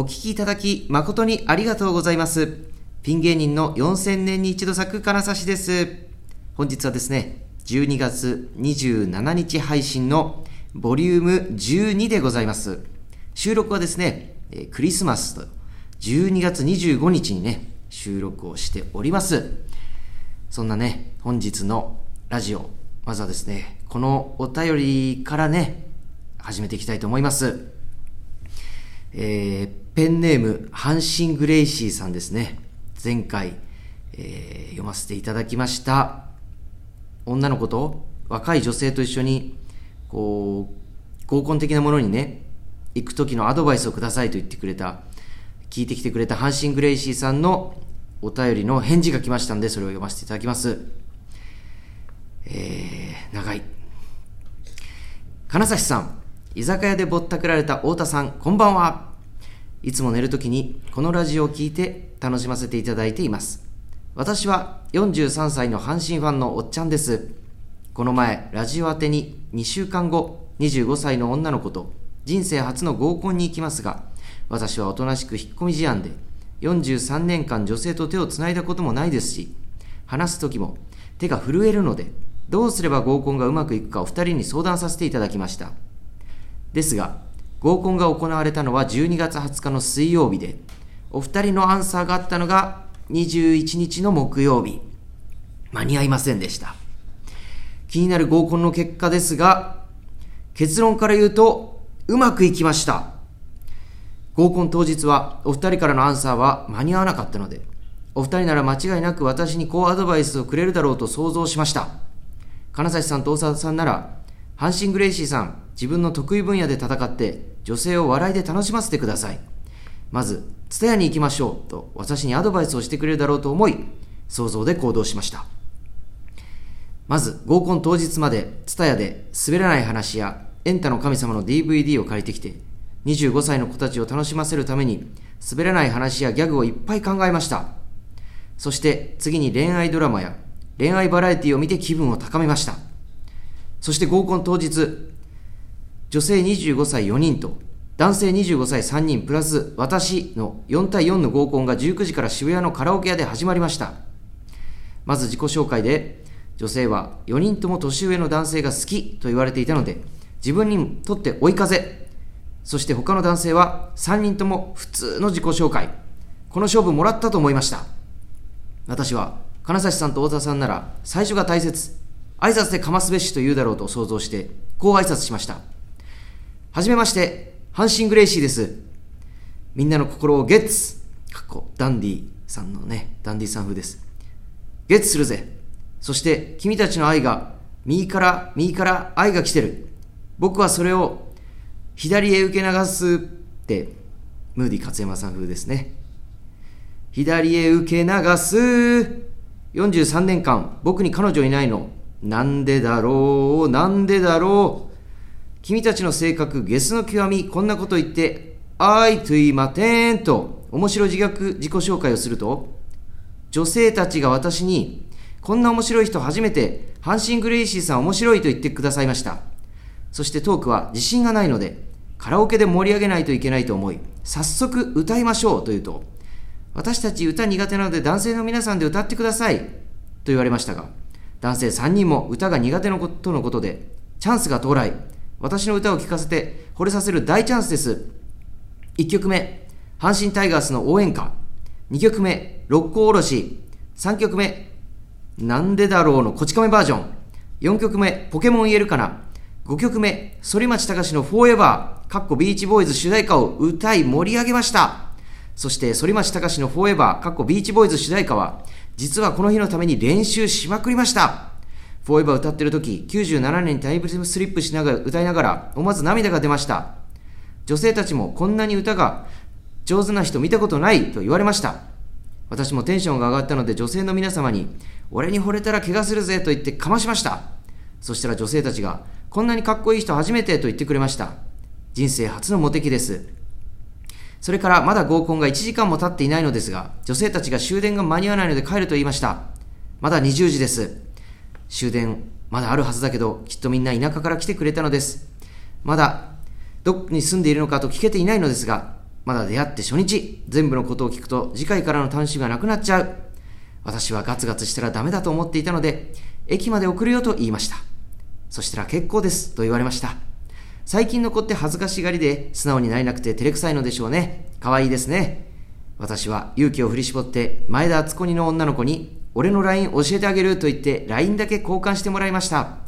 お聞きいただき誠にありがとうございます。ピン芸人の4000年に一度咲く金指です。本日はですね、12月27日配信のボリューム12でございます。収録はですね、クリスマスと12月25日にね、収録をしております。そんなね、本日のラジオ、まずはですね、このお便りからね、始めていきたいと思います。えー、ペンネーム、阪神グレイシーさんですね。前回、えー、読ませていただきました。女の子と若い女性と一緒に、こう、合コン的なものにね、行く時のアドバイスをくださいと言ってくれた、聞いてきてくれた阪神グレイシーさんのお便りの返事が来ましたんで、それを読ませていただきます。えー、長い。金指さん、居酒屋でぼったくられた太田さん、こんばんは。いつも寝るときにこのラジオを聴いて楽しませていただいています。私は43歳の阪神ファンのおっちゃんです。この前、ラジオ宛てに2週間後、25歳の女の子と人生初の合コンに行きますが、私はおとなしく引っ込み思案で、43年間女性と手をつないだこともないですし、話す時も手が震えるので、どうすれば合コンがうまくいくかお二人に相談させていただきました。ですが、合コンが行われたのは12月20日の水曜日で、お二人のアンサーがあったのが21日の木曜日。間に合いませんでした。気になる合コンの結果ですが、結論から言うと、うまくいきました。合コン当日はお二人からのアンサーは間に合わなかったので、お二人なら間違いなく私にこうアドバイスをくれるだろうと想像しました。金指さんと大沢さんなら、阪神グレイシーさん、自分の得意分野で戦って女性を笑いで楽しませてください。まず、ツタヤに行きましょうと私にアドバイスをしてくれるだろうと思い、想像で行動しました。まず、合コン当日までツタヤで滑らない話やエンタの神様の DVD を借りてきて、25歳の子たちを楽しませるために滑らない話やギャグをいっぱい考えました。そして次に恋愛ドラマや恋愛バラエティを見て気分を高めました。そして合コン当日、女性25歳4人と男性25歳3人プラス私の4対4の合コンが19時から渋谷のカラオケ屋で始まりました。まず自己紹介で、女性は4人とも年上の男性が好きと言われていたので、自分にとって追い風。そして他の男性は3人とも普通の自己紹介。この勝負もらったと思いました。私は金指さんと太田さんなら最初が大切。挨拶でかますべしと言うだろうと想像して、こう挨拶しました。はじめまして、阪神グレイシーです。みんなの心をゲッツかっこダンディさんのね、ダンディさん風です。ゲッツするぜ。そして君たちの愛が右から右から愛が来てる。僕はそれを左へ受け流すって、ムーディ勝山さん風ですね。左へ受け流す。43年間僕に彼女いないの。なんでだろうなんでだろう君たちの性格、ゲスの極み、こんなこと言って、あいと言いまてんと、面白自虐自己紹介をすると、女性たちが私に、こんな面白い人初めて、阪神グレイシーさん面白いと言ってくださいました。そしてトークは自信がないので、カラオケで盛り上げないといけないと思い、早速歌いましょうと言うと、私たち歌苦手なので男性の皆さんで歌ってくださいと言われましたが、男性3人も歌が苦手のことのことで、チャンスが到来。私の歌を聴かせて惚れさせる大チャンスです。1曲目、阪神タイガースの応援歌。2曲目、六甲おろし。3曲目、なんでだろうのこち亀バージョン。4曲目、ポケモン言えるかな。5曲目、反町隆史のフォーエバー、かっこビーチボーイズ主題歌を歌い盛り上げました。そして、反町隆史のフォーエバー、かっこビーチボーイズ主題歌は、実はこの日のために練習しまくりました。フォーエバー歌ってる時、97年にタイムスリップしながら歌いながら、思わず涙が出ました。女性たちもこんなに歌が上手な人見たことないと言われました。私もテンションが上がったので女性の皆様に、俺に惚れたら怪我するぜと言ってかましました。そしたら女性たちが、こんなにかっこいい人初めてと言ってくれました。人生初のモテ期です。それからまだ合コンが1時間も経っていないのですが、女性たちが終電が間に合わないので帰ると言いました。まだ20時です。終電まだあるはずだけどきっとみんな田舎から来てくれたのですまだどこに住んでいるのかと聞けていないのですがまだ出会って初日、全部のことを聞くと次回からの楽しみがなくなっちゃう。私はガツガツしたらダメだと思っていたので、駅まで送るよと言いました。そしたら結構ですと言われました。最近の子って恥ずかしがりで素直になれなくて照れくさいのでしょうね。可愛いですね。私は勇気を振り絞って前田敦子にの女の子に俺の LINE 教えてあげると言って LINE だけ交換してもらいました。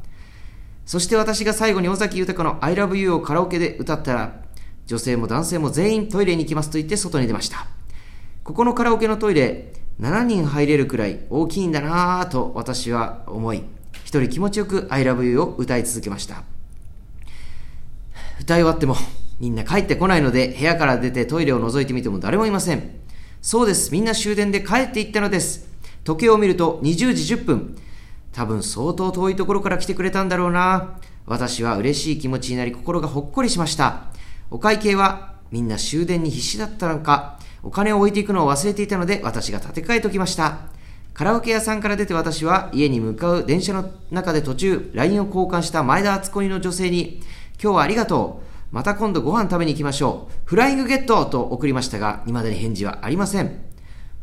そして私が最後に尾崎豊の I love you をカラオケで歌ったら女性も男性も全員トイレに行きますと言って外に出ました。ここのカラオケのトイレ7人入れるくらい大きいんだなぁと私は思い一人気持ちよく I love you を歌い続けました。歌い終わってもみんな帰ってこないので部屋から出てトイレを覗いてみても誰もいません。そうです。みんな終電で帰っていったのです。時計を見ると20時10分。多分相当遠いところから来てくれたんだろうな。私は嬉しい気持ちになり心がほっこりしました。お会計はみんな終電に必死だったのか、お金を置いていくのを忘れていたので私が立て替えときました。カラオケ屋さんから出て私は家に向かう電車の中で途中 LINE を交換した前田敦子にの女性に今日はありがとう。また今度ご飯食べに行きましょう。フライングゲットと送りましたが、未だに返事はありません。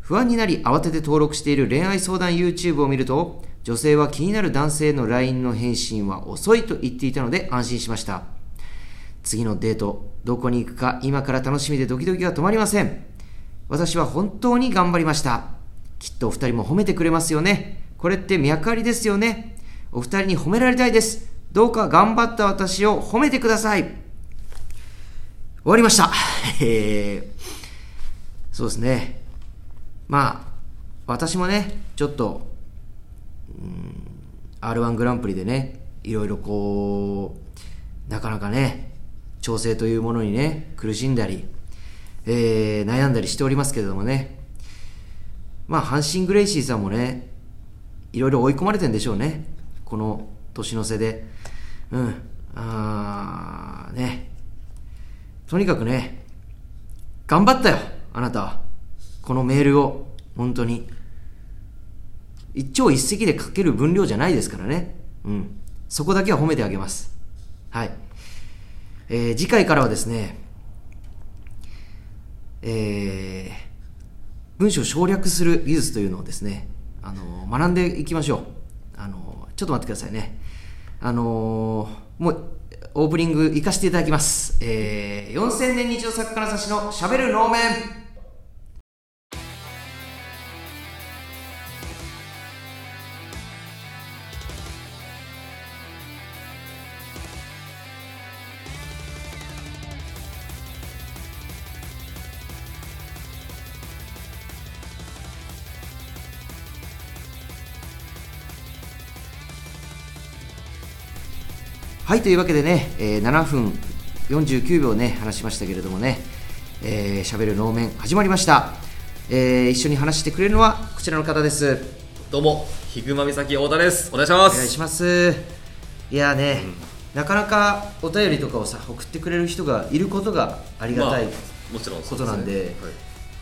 不安になり慌てて登録している恋愛相談 YouTube を見ると、女性は気になる男性の LINE の返信は遅いと言っていたので安心しました。次のデート、どこに行くか今から楽しみでドキドキが止まりません。私は本当に頑張りました。きっとお二人も褒めてくれますよね。これって脈ありですよね。お二人に褒められたいです。どうか頑張った私を褒めてください。終わりました。えー、そうですね。まあ、私もね、ちょっと、うん、R1 グランプリでね、いろいろこう、なかなかね、調整というものにね、苦しんだり、えー、悩んだりしておりますけれどもね、まあ、阪神グレイシーさんもね、いろいろ追い込まれてんでしょうね。この年の瀬で。うん。あー、ね。とにかくね、頑張ったよ、あなたは。このメールを、本当に。一朝一夕で書ける分量じゃないですからね。うん。そこだけは褒めてあげます。はい。えー、次回からはですね、えー、文章を省略する技術というのをですね、あの学んでいきましょう。あのちょっと待ってくださいね。あの、もう、オープニング行かせていただきます。えー、4000年日常作家の指のしゃべる能面。はいというわけでね、えー、7分49秒ね話しましたけれどもねしゃべ、えー、る能面始まりました、えー、一緒に話してくれるのはこちらの方です。どうもヒグマ岬太田です。お願いします。お願いします。いやね、うん、なかなかお便りとかをさ送ってくれる人がいることがありがたい、まあ、もちろんことなんで、ねはい、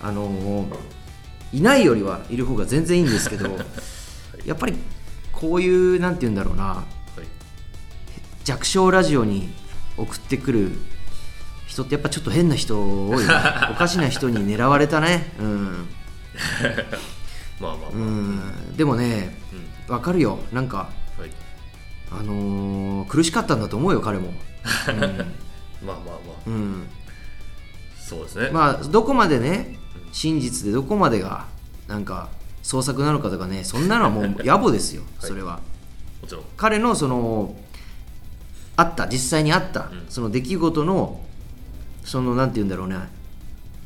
あのいないよりはいる方が全然いいんですけど、はい、やっぱりこういうなんて言うんだろうな弱小ラジオに送ってくる人ってやっぱちょっと変な人多い、ね、おかしな人に狙われたね。うん。まあまあまあ、うん、でもね、うん、分かるよ。なんか、はい、あのー、苦しかったんだと思うよ彼も、うん、まあまあまあ。うん。そうですね。まあどこまでね真実でどこまでがなんか創作なのかとかねそんなのはもう野暮ですよ、それは、はい、もちろん。彼のそのあった実際にあった、その出来事のそのなんて言うんだろうね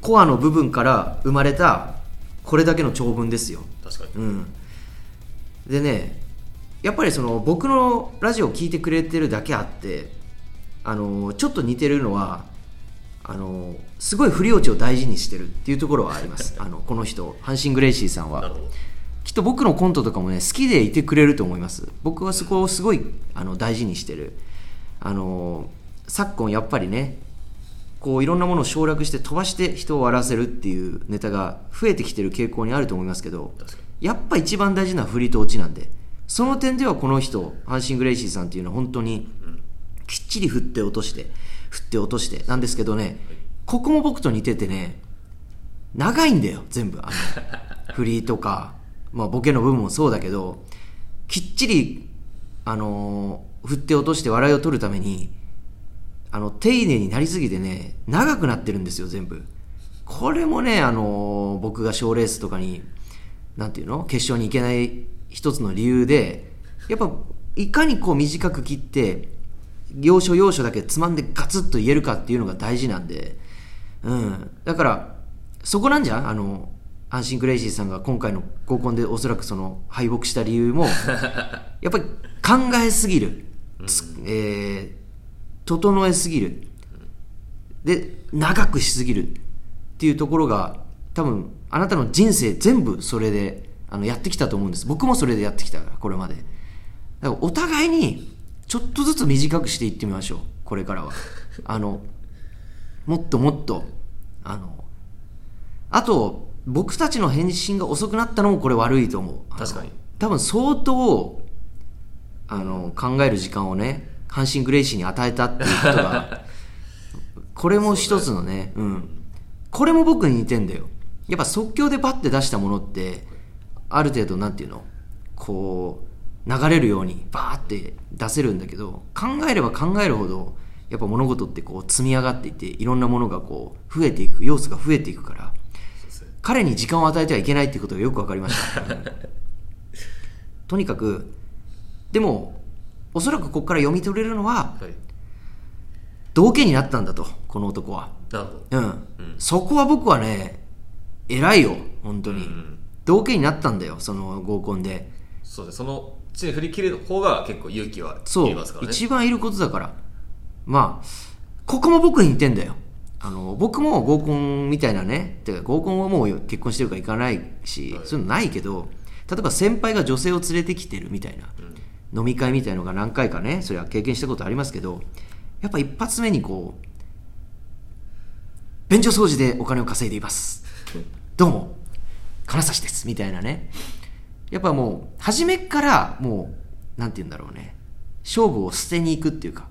コアの部分から生まれたこれだけの長文ですよ。確かに、うん、でねやっぱりその僕のラジオを聞いてくれてるだけあってあのちょっと似てるのはあのすごい振り落ちを大事にしてるっていうところはあります。あのこの人阪神グレイシーさんは。きっと僕のコントとかもね好きでいてくれると思います。僕はそこをすごいあの大事にしてるあの昨今やっぱりねこういろんなものを省略して飛ばして人を笑わせるっていうネタが増えてきてる傾向にあると思いますけどやっぱ一番大事な振りと落ちなんでその点ではこの人阪神グレイシーさんっていうのは本当にきっちり振って落として振って落としてなんですけどねここも僕と似ててね長いんだよ全部。あの 振りとか、まあ、ボケの部分もそうだけどきっちりあのー振って落として笑いを取るためにあの丁寧になりすぎてね長くなってるんですよ全部。これもねあのー僕が賞レースとかになんていうの？決勝に行けない一つの理由でやっぱいかにこう短く切って要所要所だけつまんでガツッと言えるかっていうのが大事なんで、うん、だからそこなんじゃん？あの阪神クレイジーさんが今回の合コンでおそらくその敗北した理由も やっぱり考えすぎる、つえー整えすぎる。で長くしすぎる。っていうところが多分あなたの人生全部それであのやってきたと思うんです。僕もそれでやってきたからこれまで。だからお互いにちょっとずつ短くしていってみましょう。これからは。あのもっともっとあのあと僕たちの返信が遅くなったのもこれ悪いと思う。確かに。多分相当あの考える時間をね阪神グレイシーに与えたっていうことが これも一つのねうん。これも僕に似てんだよ。やっぱ即興でバッて出したものってある程度なんていうの？こう流れるようにバーって出せるんだけど考えれば考えるほどやっぱ物事ってこう積み上がっていっていろんなものがこう増えていく要素が増えていくから彼に時間を与えてはいけないっていうことがよく分かりました、うん。とにかくでもおそらくここから読み取れるのははい。道家になったんだとこの男は。なるほど。うん、そこは僕はね偉いよ本当に、ん道家になったんだよその合コンで。そうでその地に振り切る方が結構勇気はいそう、りますからね。一番いることだから。まあここも僕に似てんだよ。あの僕も合コンみたいなねてか合コンはもう結婚してるから行かないし、はい。そういうのないけど例えば先輩が女性を連れてきてるみたいな、飲み会みたいのが何回かねそれは経験したことありますけどやっぱ一発目にこう便所掃除でお金を稼いでいます。どうも金指です。みたいなね。やっぱもう初めからもうなんて言うんだろうね。勝負を捨てに行くっていうか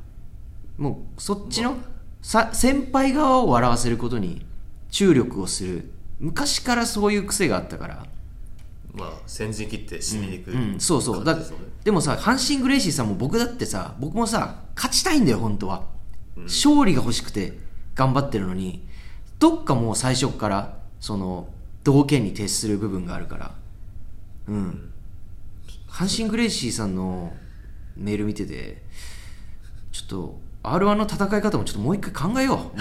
もうそっちのさ先輩側を笑わせることに注力をする。昔からそういう癖があったからまあ先陣切って死にに行くうん、そうそう。だでもさ阪神グレイシーさんも僕だってさ僕もさ勝ちたいんだよ本当は、勝利が欲しくて頑張ってるのに。どっかもう最初っからその道家に徹する部分があるから。うん。阪神グレイシーさんのメール見ててちょっと r 1の戦い方もちょっともう一回考えよう、う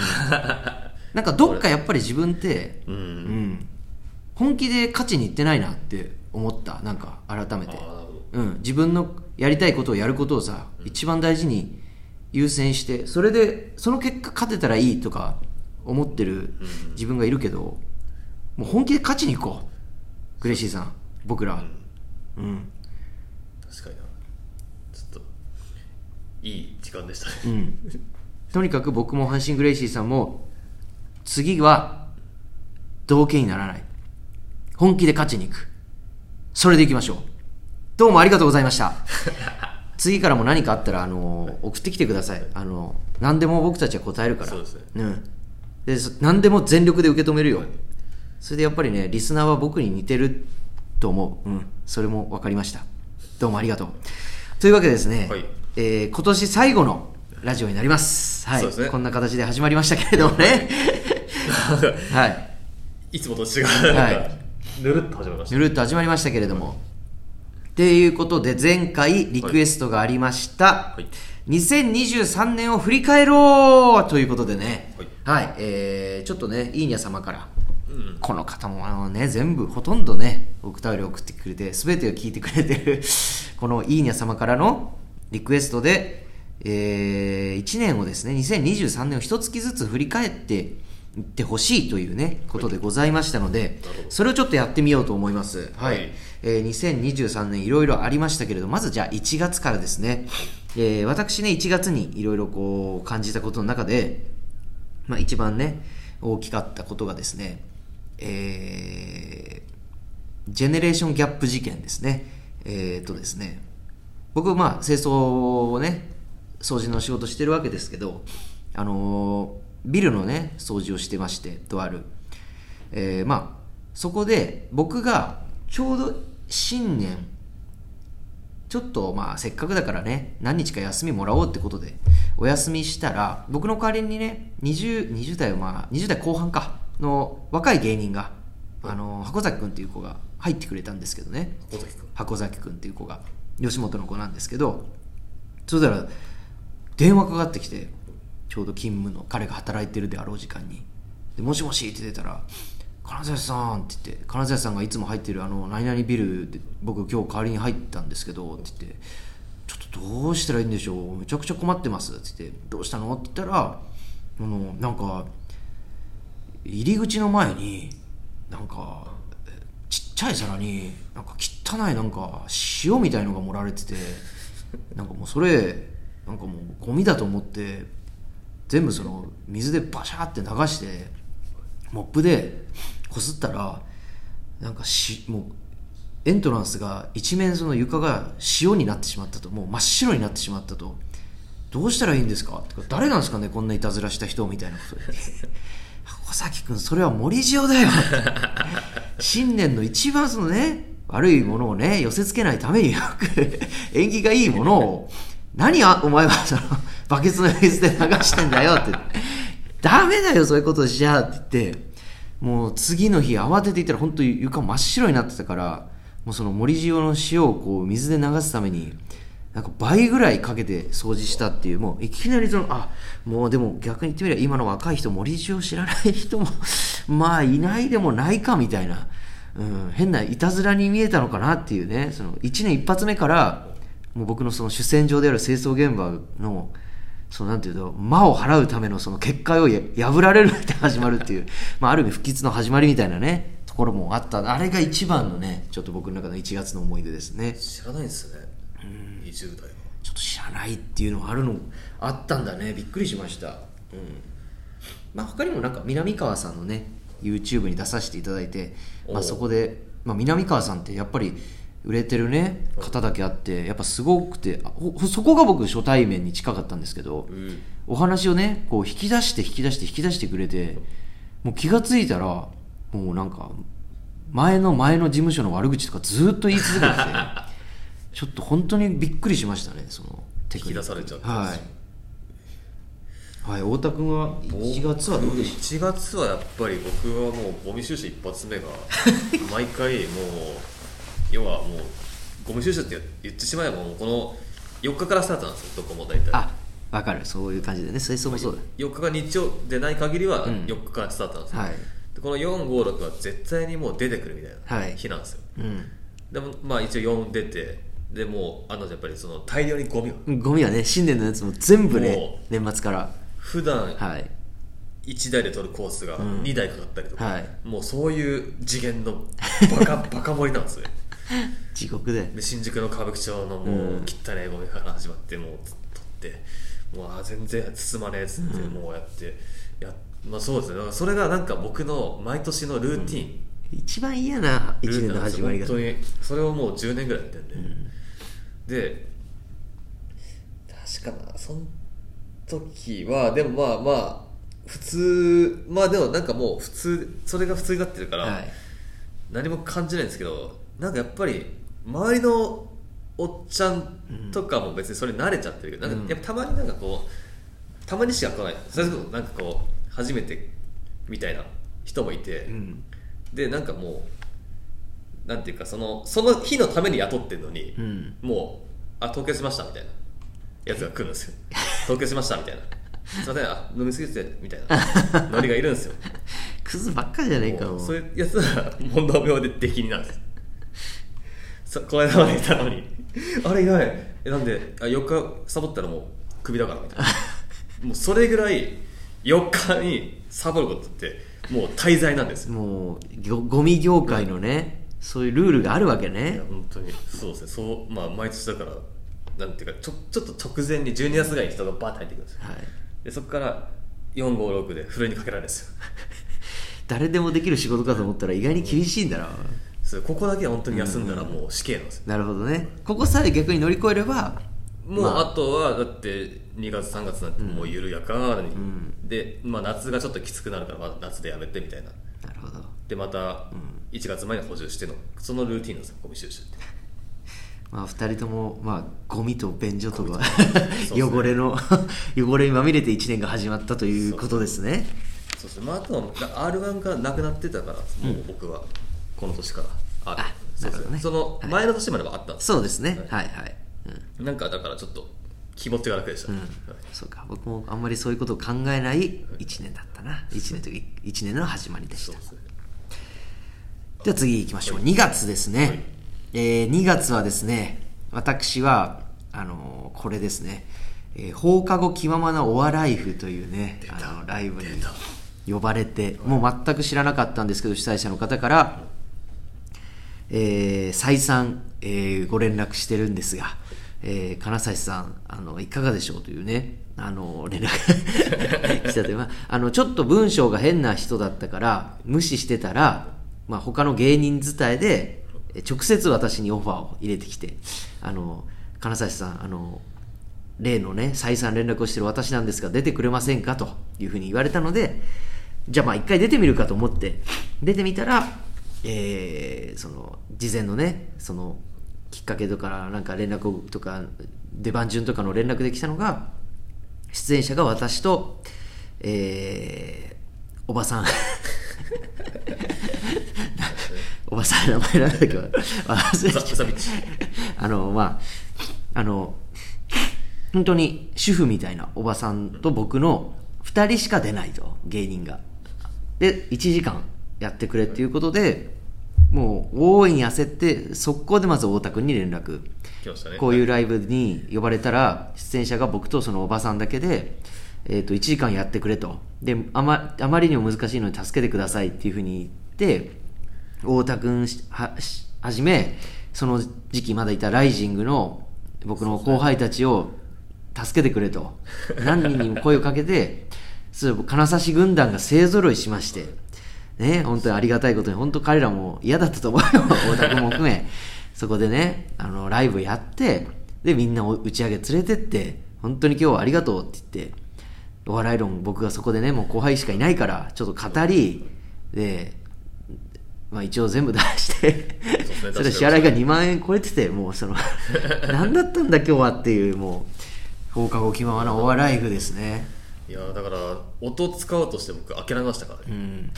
んなんかどっかやっぱり自分って、うん。うん、本気で勝ちにいってないなって思った。なんか改めて。うん、自分のやりたいことをやることをさ、一番大事に優先してそれでその結果勝てたらいいとか思ってる自分がいるけど、もう本気で勝ちに行こう。グレイシーさん。僕ら。うん、確かにな。ちょっといい時間でしたね、うん、とにかく僕も阪神グレイシーさんも次は道家にならない本気で勝ちに行く。それでいきましょう。どうもありがとうございました。次からも何かあったらあの送ってきてください。あの何でも僕たちは答えるから。そうですね。うん、でそ何でも全力で受け止めるよ。それでやっぱりねリスナーは僕に似てると思う、うん、それも分かりました。どうもありがとう。というわけでですね、はい。えー今年最後のラジオになります。はい。そうですね。こんな形で始まりましたけれどもね。はい。いつもと違う。はいぬるっと始まりましたぬるっと始まりましたけれども。っていうことで、前回リクエストがありました。はい2023年を振り返ろうということでね。はいはい。えー、ちょっとね、いいにゃ様から。うんこの方もあのね、全部ほとんどね、お便り送ってくれて、すべてを聞いてくれてる、このいいにゃ様からのリクエストで、えー、1年をですね、2023年を一月ずつ振り返っててほしいというね、ことでございましたのでそれをちょっとやってみようと思います。はい。はい。えー2023年いろいろありましたけれど、まずじゃあ1月からですね、えー私ね、1月にいろいろこう感じたことの中で、まあ、一番ね大きかったことがですね、えージェネレーションギャップ事件ですね。えー、とですね。僕まあ清掃をね掃除の仕事してるわけですけどあのービルのね掃除をしてましてとある、えーまあそこで僕がちょうど新年ちょっとまあせっかくだからね何日か休みもらおうってことでお休みしたら僕の代わりにね 20, 20代まあ20代後半かの若い芸人があの箱崎君っていう子が入ってくれたんですけどね。小崎君箱崎君っていう子が吉本の子なんですけどそしたら電話かかってきてちょうど勤務の彼が働いてるであろう時間に。でもしもしって出たら金指さんって言って金指さんがいつも入ってるあの何々ビルで僕今日代わりに入ったんですけどって言ってちょっとどうしたらいいんでしょう？めちゃくちゃ困ってますって言ってどうしたの？って言ったらあのなんか入り口の前になんかちっちゃい皿になんか汚いなんか塩みたいのが盛られててなんかもうそれなんかもうゴミだと思って全部その水でバシャーって流してモップでこすったらなんかしもうエントランスが一面その床が塩になってしまったと。もう真っ白になってしまったと。どうしたらいいんですか？ってか誰なんですかね？こんないたずらした人みたいなこと。で箱崎君それは森塩だよ。新年の一番そのね悪いものをね寄せつけないためによく 縁起がいいものを。何あお前はそのバケツの水で流してんだよって。ダメだよそういうことしちゃって言って。もう次の日慌てていったら本当に床真っ白になってたからもうその森塩の塩をこう水で流すためになんか倍ぐらいかけて掃除したっていう。もういきなりそのあもうでも逆に言ってみれば今の若い人森塩知らない人も まあいないでもないかみたいな、うん、変ないたずらに見えたのかなっていうね。その1年一発目からもう僕のその主戦場である清掃現場のそのなんていうと魔を払うためのその結界をや破られるって始まるっていう、まあ、ある意味不吉の始まりみたいなねところもあった。あれが一番のねちょっと僕の中の1月の思い出ですね。知らないんですよね20代は。ちょっと知らないっていうのがあるのあったんだね。びっくりしました、うん。まあ、他にもなんか南川さんのね YouTube に出させていただいて、まあ、そこで、まあ、南川さんってやっぱり売れてるね方だけあってやっぱすごくてそこが僕初対面に近かったんですけど、うん。お話をねこう引き出して引き出して引き出してくれてもう気がついたらもうなんか前の前の事務所の悪口とかずっと言い続けてて ちょっと本当にびっくりしましたねその引き出されちゃってはい、はい、太田君は1月はどうでし1月はやっぱり僕はもうゴミ収集一発目が 毎回もう要はもうゴミ収集って言ってしまえばもうこの4日からスタートなんですよどこも大体。あわかる。そういう感じでね。清掃もそうだ4日が日曜でない限りはうん4日からスタートなんですよ、はい。でこの456は絶対にもう出てくるみたいはない。日なんですよ、うん。でもまあ一応4出てでもうあのやっぱりその大量にゴミを。ゴミはね新年のやつも全部ねも年末から。普段はい。1台で取るコースがん。2台かかったりとか、はい。もうそういう次元のバカ バカ盛りなんですよ 地獄でで新宿の歌舞伎町のもううん。汚いゴミから始まってもう取ってもうあー全然包まねえっつってもうやって、やまあそうですね。だからそれがなんか僕の毎年のルーティン、一番嫌なルー1年の始まりが。本当にそれをもう10年ぐらいやってるんで、で確かなその時はでもまあまあ普通まあでもなんかもう普通それが普通になってるから、はい。何も感じないんですけどなんかやっぱり周りのおっちゃんとかも別にそれ慣れちゃってるけど、なんかやっぱたまになんかこうたまにしか来ない。それこそなんかこう初めてみたいな人もいて、うん。でなんかもうなんていうかそのその日のために雇ってるのに、うん。もうあ凍結しましたみたいな。やつが来るんですよ。凍結しましたみたいな。すいませんあ飲みすぎてみたいな。ノリがいるんですよ。クズばっかりじゃねえかそういうやつは問答病で出禁になるんですそこの間までいたのに。あれいないえなんであ4日サボったらもうクビだからみたいな。もうそれぐらい4日にサボることってもう滞在なんですよ。もうゴミ業界のね、そういうルールがあるわけいねや本当に。そうですね。そうまあ毎年だからなんていうかちょちょっと直前に12月ぐらいに人がバーッと入ってくるんですよ。はい。でそこから456でふるいにかけられるんですよ。誰でもできる仕事かと思ったら意外に厳しいんだな、そうここだけは本当に休んだらもう死刑なんですよ。なるほどね。ここさえ逆に乗り越えればもうまあ。あとはだって2月3月なんてもう緩やかに、で、まあ、夏がちょっときつくなるから、まあ、夏でやめてみたいな。なるほど。でまた1月前に補充してのそのルーティンなんですよゴミ収集って。まあ2人ともまあゴミと便所とかそうですね。汚れの 汚れにまみれて1年が始まったということですね。そうですね、まあ、あとは r 1がなくなってたからもう僕はこの年からああそうですね。その前の年まではあったんですそうですね。はい。はい、うん。なんかだからちょっと気持ちが楽でした、はい。そうか。僕もあんまりそういうことを考えない1年だったな。1年というか1年の始まりでした。では次行きましょう。2月ですね、えー2月はですね私はあのーこれですね、えー放課後気ままなお笑いフというねあのライブに呼ばれてもう全く知らなかったんですけど主催者の方から、えー再三、えーご連絡してるんですが、えー金指さんあのいかがでしょうというねあの連絡 来たという。あのちょっと文章が変な人だったから無視してたら、まあ、他の芸人伝えで直接私にオファーを入れてきてあの金指さんあの例のね再三連絡をしてる私なんですが出てくれませんかというふうに言われたのでじゃあまあ一回出てみるかと思って出てみたら、えーその事前のねそのきっかけとかなんか連絡とか出番順とかの連絡できたのが出演者が私と、えーおばさん。おばさんの名前なんだっけ？あのまああの本当に主婦みたいなおばさんと僕の2人しか出ないと芸人が。で1時間やってくれっていうことでもう大いに焦って速攻でまず太田君に連絡。ね。こういうライブに呼ばれたら出演者が僕とそのおばさんだけで、えー、と1時間やってくれと。であまあまりにも難しいので助けてくださいっていうふうに言って太田君しはしはじめその時期まだいたライジングの僕の後輩たちを助けてくれと。何人にも声をかけてそう金指軍団が勢ぞろいしましてね本当にありがたいことに本当彼らも嫌だったと思うよ。太田君も含め。そこでねあのライブやってでみんなを打ち上げ連れてって本当に今日はありがとうって言ってお笑い論僕がそこでねもう後輩しかいないからちょっと語りでまあ一応全部出してそれ支払いが2万円超えててもうその 何だったんだ今日はっていうもう放課後気ままなお笑い部ですねいやだから音使おうとして僕諦めましたからうね、ん。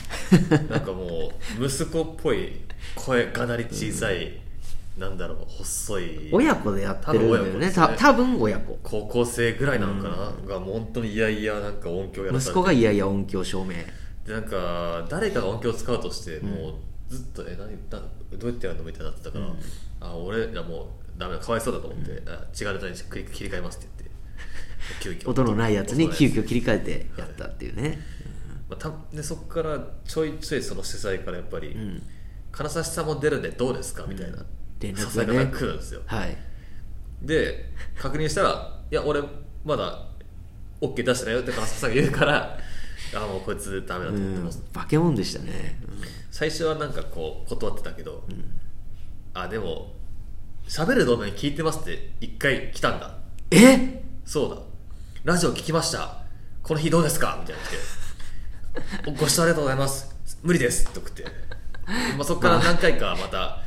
なんかもう息子っぽい声かなり小さい、なんだろう細い親子でやってるんだよね。た多分親子ですね。多分親子。高校生ぐらいなのかな、がもう本当にいやいやなんか音響やら息子がいやいや音響照明。でなんか誰かが音響を使うとしてもうずっと、え何だどうやってやるのみたいになってたから、あ俺らもうダメだかわいそうだと思って、あ違うネタに切り切り替えますって言って音のないやつに急遽切り替えてやったっていうね、つまあ、たでそこからちょいちょいその主催からやっぱり、金指さんも出るんでどうですかみたいな連絡がね。来るんですよ。はい。で確認したら「いや俺まだ OK 出してないよ」って金指さんが言うから あもうこいつダメだとうん思ってます、化け物でしたね、最初はなんかこう断ってたけど、あでも喋る動画に聞いてますって一回来たんだ。え？そうだラジオ聞きました。この日どうですか？みたいな来て。ご視聴ありがとうございます。無理です。って送って、まあ、そこから何回かまた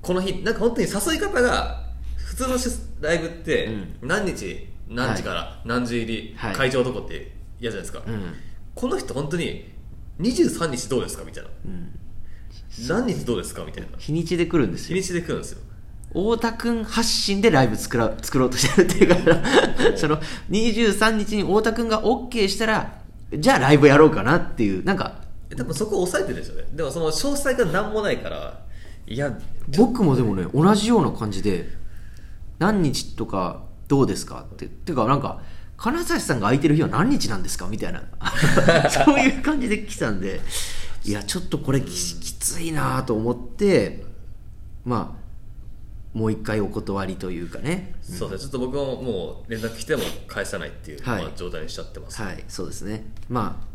この日なんか本当に誘い方が普通のしライブって何日何時から何時入り、はい。会場どこって嫌じゃないですか、うん。この人本当に23日どうですか？みたいな、何日どうですか？みたいな。日にちで来るんですよ。日にちで来るんですよ太田君発信でライブ作ら作ろうとしてるっていうからその23日に太田君が OK したらじゃあライブやろうかなっていうなんかえ多分そこを抑えてるんですよね。でもその詳細が何もないからいや僕もでもね同じような感じで何日とかどうですかっててかなんか金指さんが空いてる日は何日なんですか？みたいな。そういう感じで来たんでいやちょっとこれききついなと思ってまあもう一回お断りというかね。そうですね。ちょっと僕ももう連絡来ても返さないっていう、はい。まあ、状態にしちゃってます、はい。そうですね。まあ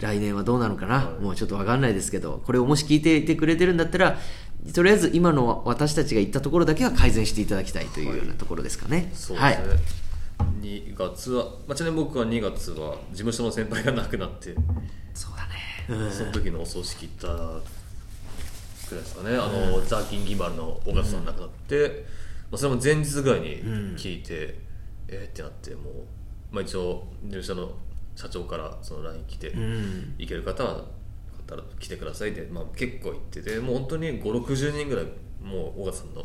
来年はどうなのかな、もうちょっと分かんないですけどこれをもし聞いていてくれてるんだったらとりあえず今の私たちが言ったところだけは改善していただきたいというようなところですかね。そうですね、はい。2月は、まあ、ちなみに僕は2月は事務所の先輩が亡くなってそうだね。その時のお葬式行ったくらいですかね、あのザーキンギンバルの尾形さん亡くなって、まあ、それも前日ぐらいに聞いて、えーってなってもう、まあ、一応事務所の社長からその LINE 来て、うん。行ける方は方来てくださいって、まあ、結構行っててもう本当に560人ぐらいもう尾形さんの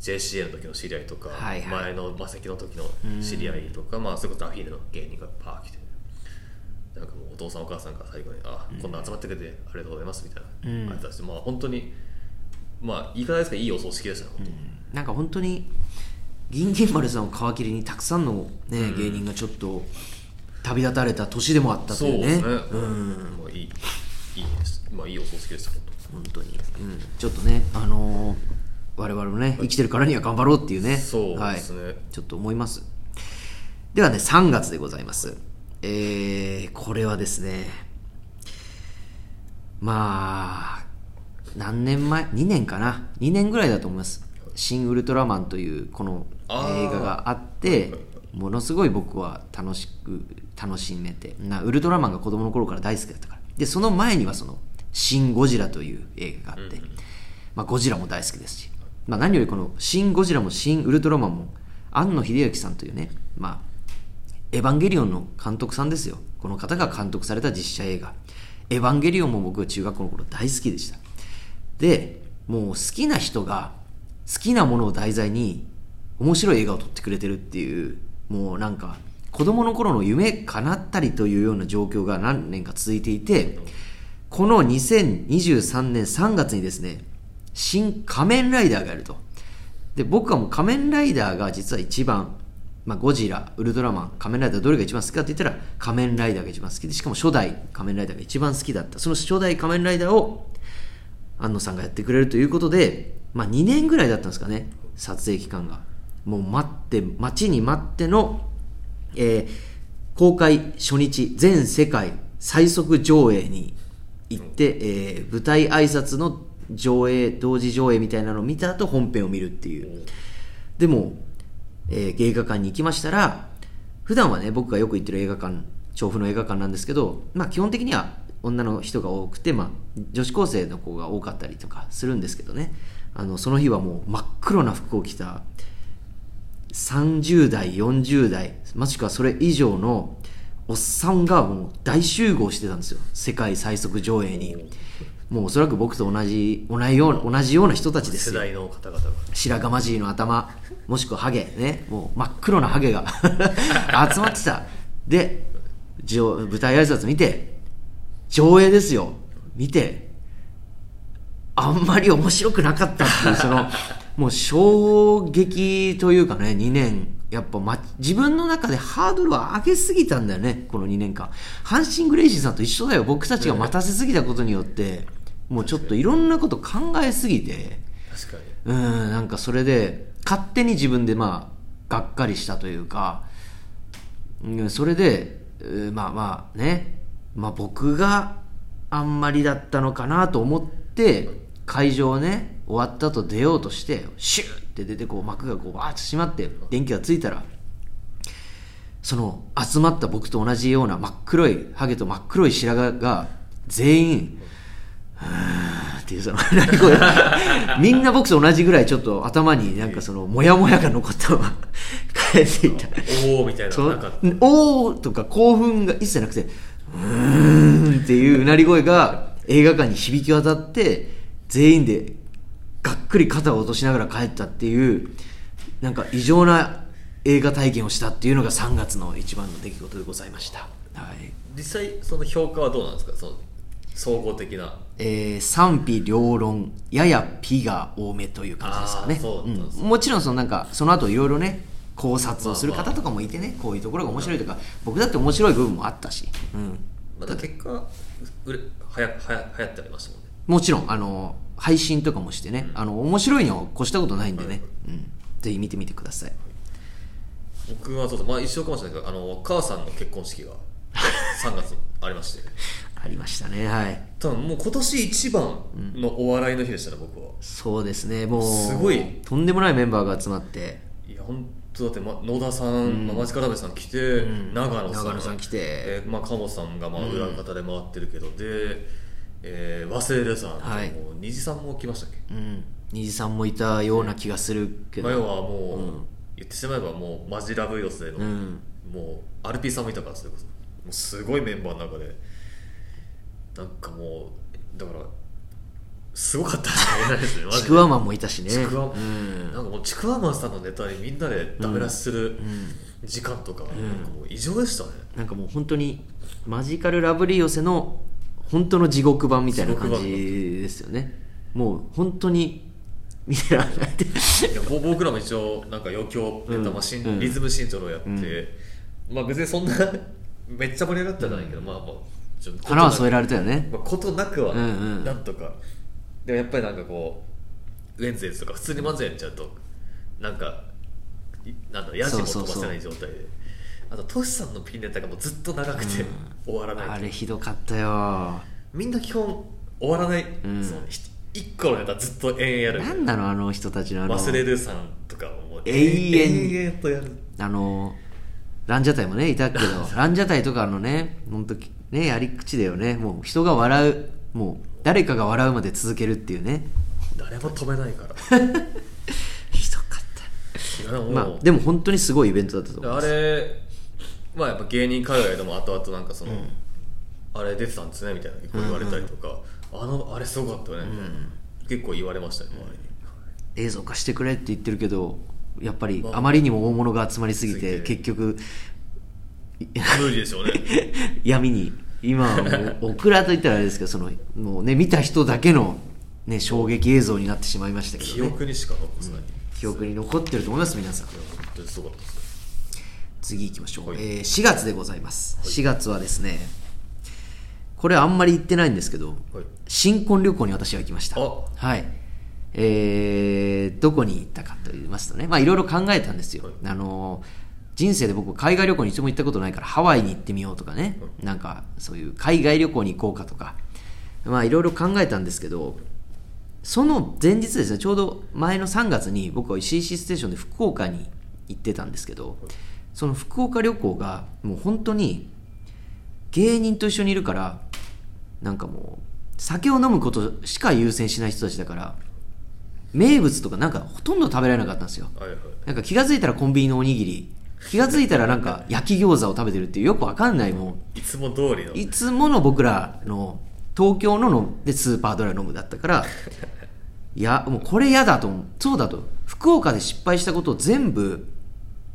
JCA の時の知り合いとか、はいはい。前の馬石の時の知り合いとか、まあ、それこそアフィーネの芸人がパー来てなんかもうお父さんお母さんが最後に「あこんな集まってくれてありがとうございます」みたいな、うん。あれだしまあ本当にまあ言い方ですけどいいお葬式でしたね本当、なんか本当に銀銀丸さんを皮切りにたくさんの、ね芸人がちょっと旅立たれた年でもあったというね。そうですね、うん。まあいいいいです。まあいいお葬式でした本本当に、うん、ちょっとねあのー我々もね生きてるからには頑張ろうっていうね。そうですね。はい、ちょっと思います。ではね3月でございますえー、これはですねまあ何年前2年かな？2年ぐらいだと思います「新ウルトラマン」というこの映画があってものすごい僕は楽しく楽しめてなウルトラマンが子供の頃から大好きだったから。でその前にはその「シン・ゴジラ」という映画があって、まあ、ゴジラも大好きですし、まあ、何よりこの「シン・ゴジラ」も「シン・ウルトラマン」も庵野秀明さんというね、まあ、エヴァンゲリオンの監督さんですよ。この方が監督された実写映画。エヴァンゲリオンも僕は中学校の頃大好きでした。で、もう好きな人が好きなものを題材に面白い映画を撮ってくれてるっていう、もうなんか子供の頃の夢叶ったりというような状況が何年か続いていて、この2023年3月にですね、新仮面ライダーがやると。で、僕はもう仮面ライダーが実は一番、まあ、ゴジラ、ウルトラマン、仮面ライダーどれが一番好きかって言ったら仮面ライダーが一番好きで、しかも初代仮面ライダーが一番好きだった。その初代仮面ライダーを安野さんがやってくれるということで、まあ2年ぐらいだったんですかね、撮影期間が。もう待って、待ちに待っての、えー公開初日、全世界最速上映に行って、えー舞台挨拶の上映、同時上映みたいなのを見た後本編を見るっていう。でも、えー映画館に行きましたら、普段はね、僕がよく行ってる映画館、調布の映画館なんですけど、まあ基本的には女の人が多くて、まあ女子高生の子が多かったりとかするんですけどね、あの、その日はもう真っ黒な服を着た、30代、40代、もしくはそれ以上のおっさんがもう大集合してたんですよ。世界最速上映に。もうおそらく僕と同じ、同じような同じような人たちですよ。世代の方々が白髪交じりの頭、もしくはハゲ、ね、もう真っ黒なハゲが 集まってた。で、上舞台挨拶見て、上映ですよ。見て、あんまり面白くなかったっていう、その、もう衝撃というかね、2年、やっぱ、ま、自分の中でハードルを上げすぎたんだよね、この2年間。阪神グレイシーさんと一緒だよ。僕たちが待たせすぎたことによって、もうちょっといろんなこと考えすぎて、確かに。うん、なんかそれで、勝手に自分でまあ、がっかりしたというか、うん、それで、まあまあね、まあ僕があんまりだったのかなと思って、会場をね、終わった後出ようとして、シューって出てこう幕がこうバーッと閉まって、電気がついたら、その集まった僕と同じような真っ黒いハゲと真っ黒い白髪が全員、っていうその何これみんな僕と同じぐらいちょっと頭になんかそのモヤモヤが残ったまま 帰っていった。おおみたいなそなおーとか興奮が一切なくて、うーんっていううなり声が映画館に響き渡って、全員でがっくり肩を落としながら帰ったっていう、なんか異常な映画体験をしたっていうのが3月の一番の出来事でございました。はい。実際その評価はどうなんですか？その総合的な。えー賛否両論ややピが多めという感じですかね。うんもちろんそのなんかその後いろいろね考察をする方とかもいてねこういうところが面白いとか僕だって面白い部分もあったし、うん、また結果うれはやはや流行ってありましたもんね。もちろんあの配信とかもしてね、あの面白いには越したことないんでね、うん、ぜひ見てみてください。僕はそうそうまあ一緒かもしれないけどあの母さんの結婚式が 3月ありましてありましたね。はい。多分もう今年一番のお笑いの日でしたね、僕は。そうですね。もうすごい。とんでもないメンバーが集まって。いや本当だって、ま、野田さん、まあマジカラベさん来て、長野さん長野さん来て。えーまあ、鴨さんがまあ裏方で回ってるけど、で、えー、忘れるさん、はい。もう虹さんも来ましたっけ、うん。虹さんもいたような気がするけど、まあ、要はもう、言ってしまえばもうマジラブ寄せの、ん。もうアルピーさんもいたからそれこそ。もうすごいメンバーの中でなんかもうだからすごかったしか言えないですね。ちくわマンもいたしね。ちくわ、うん。なんかもうちくわマンさんのネタにみんなでダメ出しする時間とか,、なんかもう異常でしたね、なんかもう本当にマジカルラブリー寄せの本当の地獄版みたいな感じですよね。もう本当に見てられない。いやぼ僕らも一応なんか余興ネタ、うん。リズム新調をやって、まあ別にそんな めっちゃ盛り上がったじゃないけど、まあまあちょっと花は添えられたよね。まあ、ことなくはうんうん。なんとか、でもやっぱりなんかこうウェンズデーズとか普通に漫才やっちゃうとなんかいなんだろうヤジも飛ばせない状態で。あとトシさんのピンネタがもうずっと長くて、終わらないあれひどかったよ。みんな基本終わらない、ん。そのひ一個のネタずっと延々やる。何なのあの人たちの忘れるさんとかもう永遠。永遠とやる。あのランジャタイもねいたけど ランジャタイとかのね本当ねやり口だよね。もう人が笑う。もう誰かが笑うまで続けるっていうね。誰も止めないから。ひどかっいやでもたまあでも本当にすごいイベントだったと思いまあすれまあやっぱ芸人海外でも後々なんかその、あれ出てたんですねみたいな結構言われたりとか、あのあれすごかったよねみたいな、結構言われましたね周りに、映像化してくれって言ってるけどやっぱりあまりにも大物が集まりすぎて。結局無理でしょうね。闇に。今はもうオクラと言ったらあれですけどそのもうね見た人だけの、ね、衝撃映像になってしまいましたけ記ど、ね、憶にしか残せない、記憶に残ってると思います皆さん。いや本当にすごかったです。ね次行きましょう、はい。えー4月でございます、4月はですねこれあんまり言ってないんですけど、はい。新婚旅行に私は行きました。あ。はい。えーどこに行ったかと言いますとねまあいろいろ考えたんですよ、はい。あの人生で僕海外旅行に一度も行ったことないからハワイに行ってみようとかね、なんかそういう海外旅行に行こうかとか。まあいろいろ考えたんですけどその前日ですねちょうど前の3月に僕は CC ステーションで福岡に行ってたんですけどその福岡旅行がもう本当に芸人と一緒にいるからなんかもう酒を飲むことしか優先しない人たちだから名物とかなんかほとんど食べられなかったんですよ。はいはい。なんか気が付いたらコンビニのおにぎり気が付いたらなんか焼き餃子を食べてるっていうよくわかんないもういつも通りの。いつもの僕らの東京ののでスーパードライ飲むだったから いやもうこれ嫌だと思う。そうだと。福岡で失敗したことを全部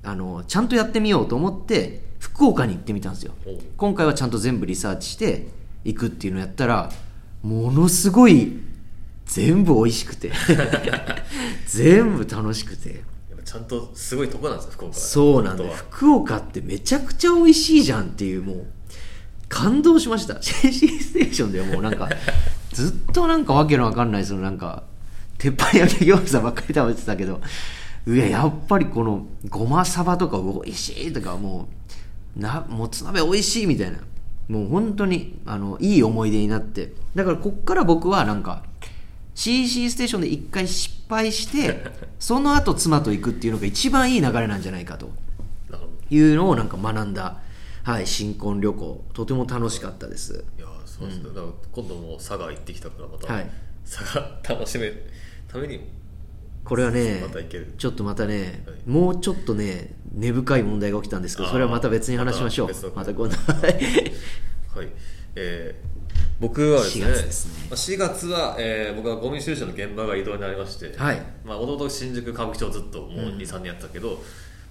あのちゃんとやってみようと思って福岡に行ってみたんですよ。今回はちゃんと全部リサーチして行くっていうのをやったらものすごい全部美味しくて。全部楽しくてちゃんとすごいとこなんですよ福岡。はそうなんだ福岡ってめちゃくちゃ美味しいじゃんっていうもう感動しました。CC ステーションではもうなんか ずっとなんかわけのわかんないそのなんか鉄板焼き餃子ばっかり食べてたけどいややっぱりこのごまさばとか美味しいとかもうなもつ鍋美味しいみたいな。もう本当にあのいい思い出になって。だからこっから僕はなんか CC ステーションで一回失敗して その後妻と行くっていうのが一番いい流れなんじゃないかと。いうのをなんか学んだ、はい、新婚旅行とても楽しかったです。どいやそうですね、だから今度も佐賀行ってきたからまた、はい。佐賀楽しめるためにこれはねちょっとまたね、はい。もうちょっとね根深い問題が起きたんですけどそれはまた別に話しましょう。また今度。はい。はい、えー僕はですね4月ですね。まあ4月は、えー僕はゴミ収集の現場が移動になりましてはい。まあもともと新宿歌舞伎町ずっともう23年やってたけど、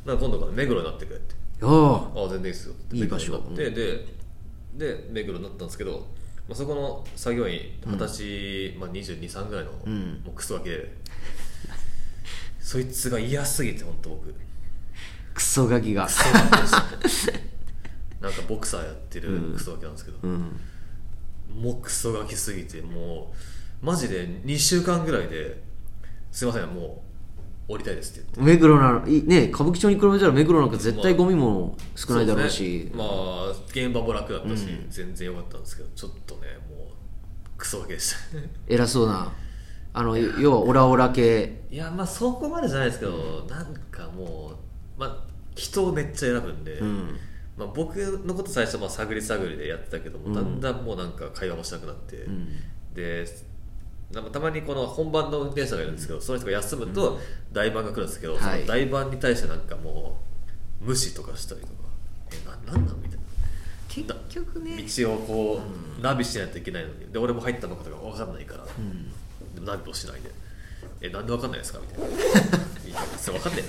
なんか今度から目黒になってくれって。ああ全然いいですよって。いい場所。目黒になって、でで目黒になったんですけど、まあ、そこの作業員二十歳、まあ、223ぐらいの、ん。もうクソガキで。そいつが嫌すぎて本当僕。クソガキが。クソガキでした なんかボクサーやってるクソガキなんですけど、うんもうクソガキすぎてもうマジで2週間ぐらいですいませんも降りたいですって言って。目黒なのいね歌舞伎町に比べたら目黒なんか絶対ゴミも少ないだろうし、そうですね。まあ現場も楽だったし、全然良かったんですけどちょっとねもうクソだけでした。偉そうな。あの要はオラオラ系。いやまあそこまでじゃないですけど、なんかもう、まあ、人をめっちゃ選ぶんで、んまあ、僕のこと最初まあ探り探りでやってたけども、だんだんもうなんか会話もしなくなって、でなんかたまにこの本番の運転手がいるんですけど、その人が休むと大番が来るんですけど、はい。その大番に対してなんかもう無視とかしたりとかえななんなんみたいな。結局ね道をこう、ナビしないといけないのに。で俺も入ったのかとか分かんないから、でもナビをしないで「えなんで分かんないですか?」みたいな「いやそれ分かんないな」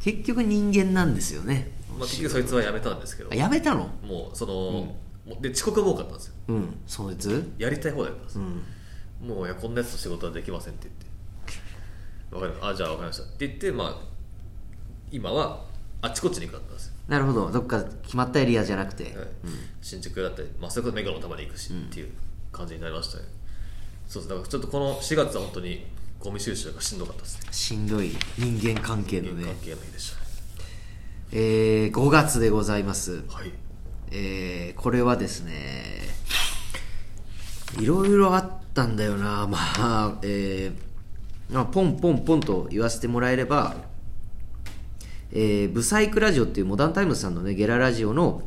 結局人間なんですよねまあ、結局そいつは辞めたんですけど。あやめたの？もうその、もうで遅刻も多かったんですよ。うん。そいつ？やりたい放題だったんですうよ、ん。もういやこんなやつと仕事はできませんって言って。分かりあじゃあ分かりました。って言ってまあ今はあっちこっちに行くかったんですよ、なるほど。どっか決まったエリアじゃなくて、はい。新宿だったり、まあ、それこそ目黒もたまに行くしっていう感じになりましたね、そうです。だからちょっとこの4月は本当にゴミ収集がしんどかったですね。しんどい。人間関係のね。人間関係の日でしえー、5月でございます。たはい。えーこれはですねいろいろあったんだよな。まあえーまあ、ポンポンポンと言わせてもらえれば、えーブサイクラジオっていうモダンタイムズさんのねゲララジオの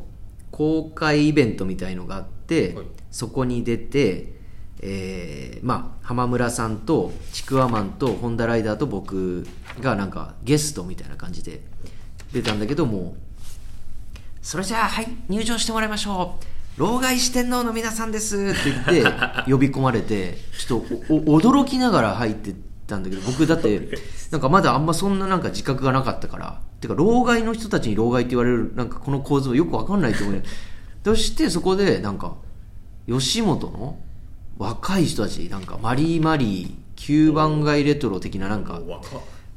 公開イベントみたいのがあって、はい。そこに出て、えーまあ浜村さんとちくわマンとホンダライダーと僕がなんかゲストみたいな感じで出たんだけどもそれじゃあはい入場してもらいましょう。老害四天王の皆さんです。って言って呼び込まれてちょっとおお驚きながら入ってったんだけど僕だってなんかまだあんまそんななんか自覚がなかったから。てか老害の人たちに老害って言われるなんかこの構造よくわかんないと思うねそしてそこでなんか吉本の若い人たちなんかマリーマリー9番街レトロ的ななんか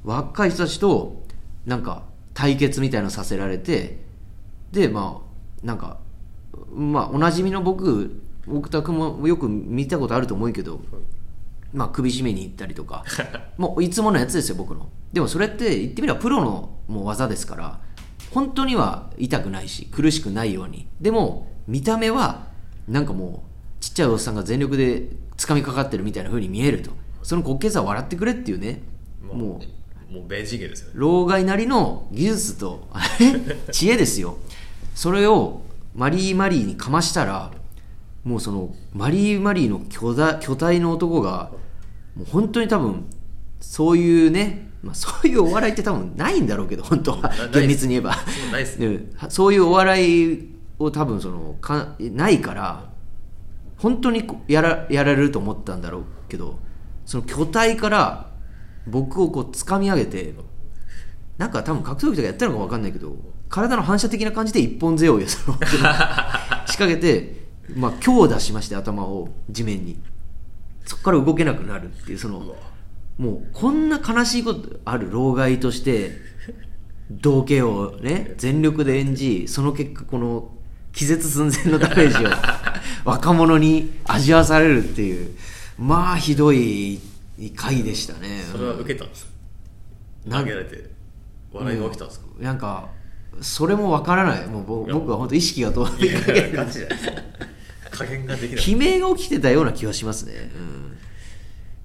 若い人たちとなんか対決みたいなのさせられてでまあなんかまあおなじみの僕僕と君もよく見たことあると思うけど、まあ首絞めに行ったりとか もういつものやつですよ僕の。でもそれって言ってみればプロのもう技ですから本当には痛くないし苦しくないように。でも見た目はなんかもうちっちゃいおっさんが全力で掴みかかってるみたいな風に見えると。その滑稽さを笑ってくれっていうね。もうもうベジゲですよね。老害なりの技術と知恵ですよ。それをマリー・マリーにかましたらもうそのマリー・マリーの巨大巨体の男がもう本当に多分そういうね、まあ、そういうお笑いって多分ないんだろうけど本当は。厳密に言えば。そうないうお笑いを多分そのかないから本当にやらやられると思ったんだろうけどその巨体から僕をこう掴み上げてなんか多分格闘技とかやったのか分かんないけど体の反射的な感じで一本背負いを 仕掛けて、まあ、強打しまして頭を地面に。そこから動けなくなるっていうそのもうこんな悲しいことある老害として道化をね全力で演じその結果この気絶寸前のダメージを 若者に味わわされるっていう。まあひどい回でしたね。それは受けたんですか？投げられて笑いが起きたんですか、なんかそれもわからない。もう僕は本当意識が飛びかけるガチじ加減ができない。悲鳴が起きてたような気はしますね、うん、